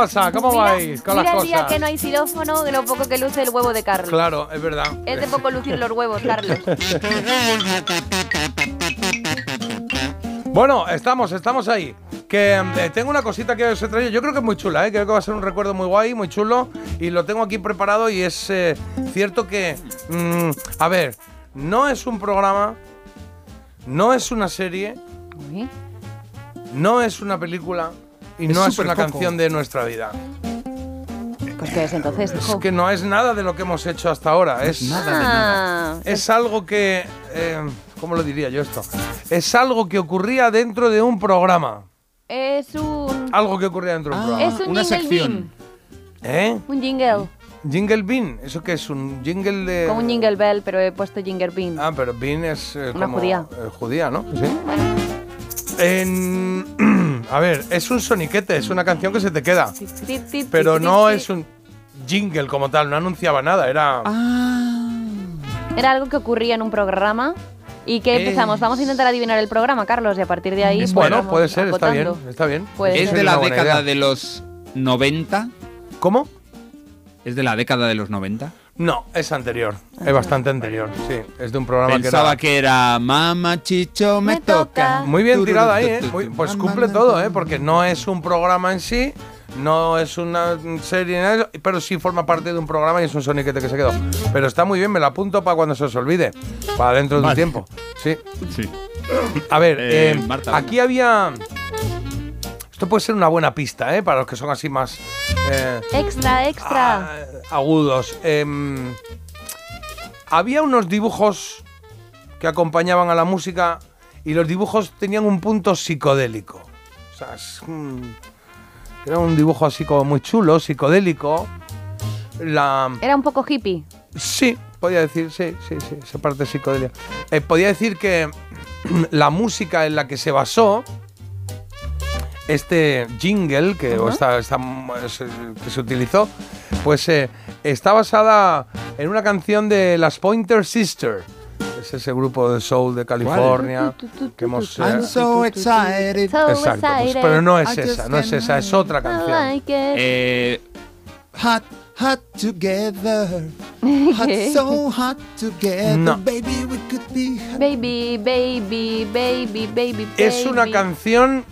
pasa? ¿Cómo Mira, vais con las mira el día cosas? que no hay xilófono de lo poco que luce el huevo de Carlos. Claro, es verdad. Es de poco lucir los huevos, Carlos. Bueno, estamos, estamos ahí. Que eh, tengo una cosita que os he traído. Yo creo que es muy chula, ¿eh? creo que va a ser un recuerdo muy guay, muy chulo. Y lo tengo aquí preparado y es eh, cierto que, mm, a ver, no es un programa, no es una serie, no es una película y Es no es una coco. canción de nuestra vida. Pues que es entonces, Es que no es nada de lo que hemos hecho hasta ahora. Es, Nada de nada. Ah, es algo que... eh, ¿Cómo lo diría yo esto? Es algo que ocurría dentro de un programa. es un. Algo que ocurría dentro de un Ah. programa. Es un una jingle sección. ¿Eh? bean. Un jingle. Jingle Bean, ¿eso qué es? ¿Un jingle de...? Como un jingle bell, pero he puesto jingle bean. Ah, pero Bean es eh, Una como, judía. eh, judía, ¿no? Sí. En- a ver, es un soniquete, es una canción que se te queda. Pero no es un jingle como tal, no anunciaba nada, era... Ah. Era algo que ocurría en un programa. ¿Y que Es- empezamos? Vamos a intentar adivinar el programa, Carlos, y a partir de ahí. pues, bueno, puede ser, está bien, está bien. Puede ¿Es ser. de la década idea. de los 90? ¿Cómo? ¿Es de la década de los 90? No, es anterior, es bastante anterior, sí. Es de un programa Pensaba que era... que era Mamá Chicho me, Me toca. Muy bien tirada ahí, ¿eh? Muy- pues cumple todo, ¿eh? Porque no es un programa en sí, no es una serie, pero sí forma parte de un programa y es un soniquete que se quedó. Pero está muy bien, me lo apunto para cuando se os olvide, para dentro de un tiempo. Sí. Sí. A ver, Eh, eh, Marta, aquí había... Esto puede ser una buena pista, ¿eh? Para los que son así más... eh, Extra, extra. ah, agudos. Em, había unos dibujos que acompañaban a la música y los dibujos tenían un punto psicodélico. O sea, es un- era un dibujo así como muy chulo, psicodélico. La, Era un poco hippie. sí, podía decir, sí, sí, sí, esa parte psicodelia. Eh, podía decir que la música en la que se basó este jingle que, o esta- esta- es, eh, que se utilizó, pues eh, está basada en una canción de las Pointer Sisters. Es ese grupo de soul de California que hemos... eh, I'm so excited. Exacto, pues, pero no es esa, no es esa, es otra canción. like. Eh, hot, hot together. Hot, so hot together. No. Baby, we could be hot. Baby, baby, baby, baby, Es una baby. canción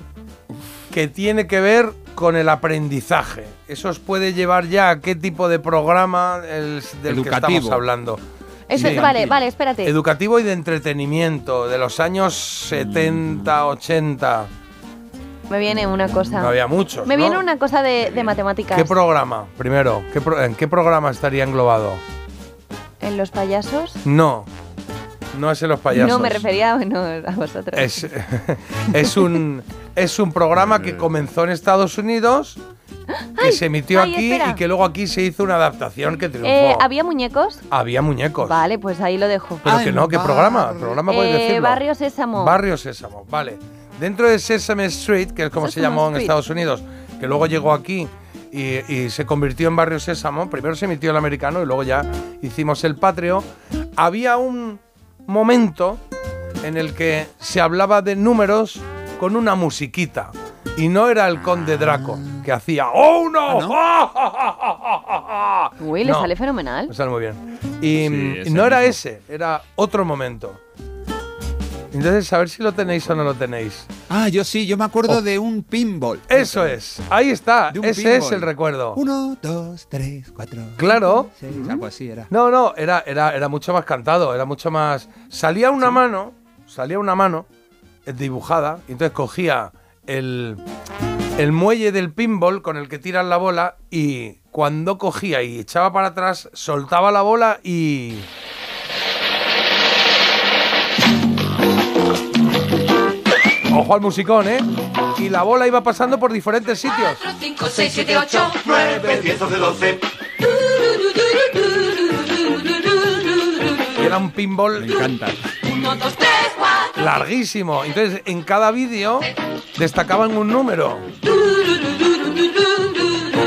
que tiene que ver con el aprendizaje. Eso os puede llevar ya a qué tipo de programa el- del que estamos Educativo. hablando. Eso- Sí. Vale, vale, espérate. Educativo y de entretenimiento, de los años 70, 80. Me viene una cosa. No había muchos. Me ¿no? viene una cosa de, de matemáticas. ¿Qué programa? Primero, ¿qué pro- ¿en qué programa estaría englobado? ¿En los payasos? No, no es en los payasos. No, me refería bueno, a vosotros. Es, es, un, es un programa que comenzó en Estados Unidos, que Ay, se emitió ay, aquí espera. y que luego aquí se hizo una adaptación que triunfó. Eh, ¿Había muñecos? Había muñecos. Vale, pues ahí lo dejo. Pero Ay, que no, ¿qué programa? ¿Programa puedes Eh, decirlo? Barrio Sésamo. Barrio Sésamo, vale. Dentro de Sesame Street, que es como se llamó en. Estados Unidos, que luego llegó aquí y, y se convirtió en Barrio Sésamo, primero se emitió el americano y luego ya hicimos el patrio, había un momento en el que se hablaba de números con una musiquita. Y no era el conde Draco, que hacía ¡Oh, no! Uy, le No. sale fenomenal. Me sale muy bien. Y Sí, mm, no era mismo. ese, era otro momento. Entonces, a ver si lo tenéis o no lo tenéis. Ah, yo sí, yo me acuerdo Oh. de un pinball. Eso es, ahí está, ese pinball. es el recuerdo. Uno, dos, tres, cuatro. Claro. seis, algo así era. No, no, era, era, era mucho más cantado, era mucho más... Salía una mano, salía una mano dibujada, y entonces cogía el, el muelle del pinball con el que tiran la bola y cuando cogía y echaba para atrás, soltaba la bola y... Ojo al musicón, ¿eh? Y la bola iba pasando por diferentes sitios. 5, 6, 7, 8, 9, 10, 11, 12. Y era un pinball Me encanta. 1, 2, 3, 4. Larguísimo. Entonces, en cada vídeo destacaban un número.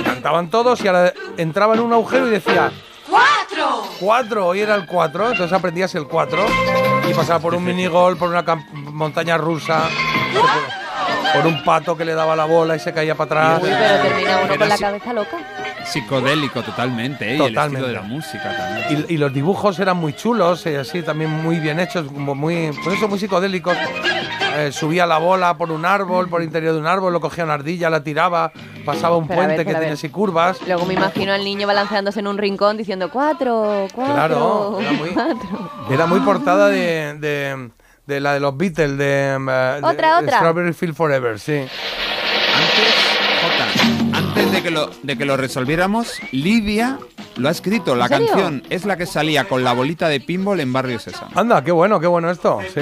Cantaban todos y ahora entraba en un agujero y decía ¡Cuatro! 4, hoy era el 4, entonces aprendías el 4 y pasaba por un minigol, por una montaña rusa, por, por un pato que le daba la bola y se caía para Uy, atrás. pero termina uno con la cabeza loca. Psicodélico totalmente, ¿eh? Y el Totalmente. estilo de la música también. Y, y los dibujos eran muy chulos, y así también muy bien hechos, como muy, pues eso, muy psicodélicos. Eh, subía la bola por un árbol, por el interior de un árbol, lo cogía una ardilla, la tiraba, pasaba un Pero a ver, puente que tenía así curvas. Luego me imagino al niño balanceándose en un rincón diciendo cuatro, cuatro, Claro, era muy- cuatro. Era muy portada de, de, de la de los Beatles, de, eh, de- Otra, de otra. Strawberry Field Forever, sí. Antes de que, lo, de que lo resolviéramos, Lidia lo ha escrito. La canción es la que salía con la bolita de pinball en Barrio Sésamo. Anda, qué bueno, qué bueno esto, sí.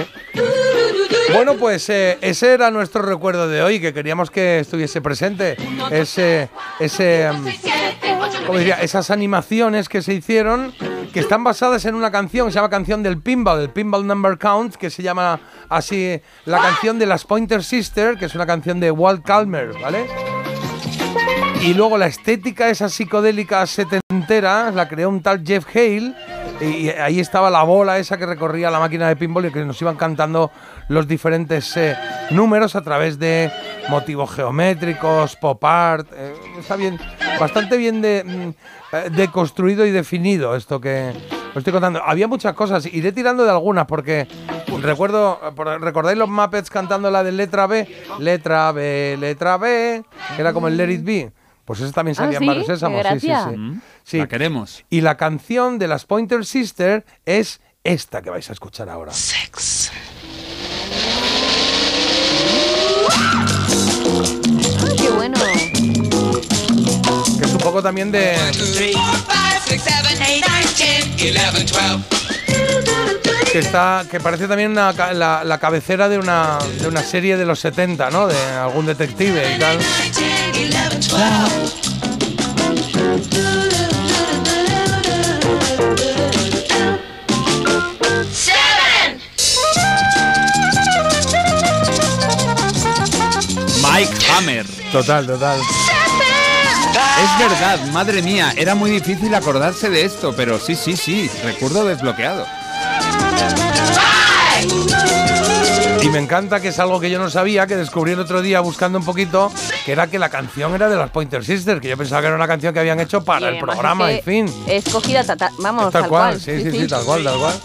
Bueno, pues eh, ese era nuestro recuerdo de hoy, que queríamos que estuviese presente. Ese, ese, mm, ¿cómo diría? Esas animaciones que se hicieron, que están basadas en una canción, que se llama Canción del Pinball, el Pinball Number Count, que se llama así la canción de las Pointer Sisters, que es una canción de Walt Calmer, ¿vale? Y luego la estética esa psicodélica setentera la creó un tal Jeff Hale. Y ahí estaba la bola esa que recorría la máquina de pinball y que nos iban cantando los diferentes eh, números a través de motivos geométricos, pop art. eh, está bien, bastante bien de, mm, eh, deconstruido y definido esto que os estoy contando. Había muchas cosas, iré tirando de algunas porque recuerdo, ¿recordáis los Muppets cantando la de letra B? Letra B, letra B, que era como el Let It Be. Pues eso también Ah, salía en ¿sí? Barrio Sésamo, sí, sí, sí. Mm, Sí. La queremos. Y la canción de las Pointer Sisters es esta que vais a escuchar ahora. Ay, qué bueno. Que es un poco también de. Que está. Que parece también una la, la cabecera de una, de una serie de los 70, ¿no? De algún detective y tal. Mike Hammer. Total, total. Es verdad, madre mía, era muy difícil acordarse de esto, pero sí, sí, sí, recuerdo desbloqueado. Y me encanta que es algo que yo no sabía, que descubrí el otro día buscando un poquito, que era que la canción era de las Pointer Sisters, que yo pensaba que era una canción que habían hecho para Y el programa, es en que fin. Escogida, ta- ta- vamos, Tal, tal, cual, sí, sí, sí, tal cual, tal cual.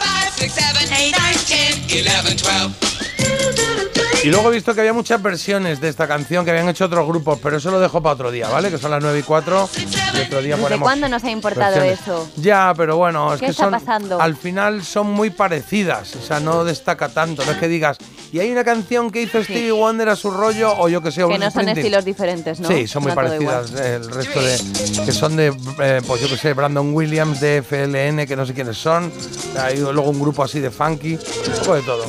Y luego he visto que había muchas versiones de esta canción que habían hecho otros grupos, pero eso lo dejo para otro día, ¿vale? Que son las 9 y 4. Y otro día ¿Desde cuándo nos ha importado versiones. eso? Ya, pero bueno, es ¿Qué que está son. pasando? Al final son muy parecidas, o sea, no destaca tanto. No es que digas, y hay una canción que hizo Stevie Wonder a su rollo, o yo que sé, Que no son estilos diferentes, ¿no? Sí, son muy parecidas. eh, El resto de. que son de. eh, pues yo que sé, Brandon Williams de FLN, que no sé quiénes son. Hay luego un grupo así de funky. Un poco de todo.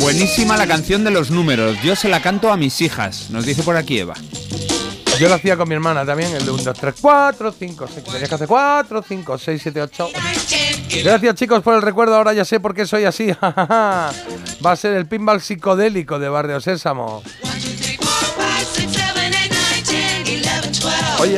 Buenísima la canción de los números, yo se la canto a mis hijas, nos dice por aquí Eva. Yo lo hacía con mi hermana también, el de 1, 2, 3, 4, 5, 6. Tenías que hacer 4, 5, 6, 7, 8. Gracias chicos por el recuerdo, ahora ya sé por qué soy así. Va a ser el pinball psicodélico de Barrio Sésamo.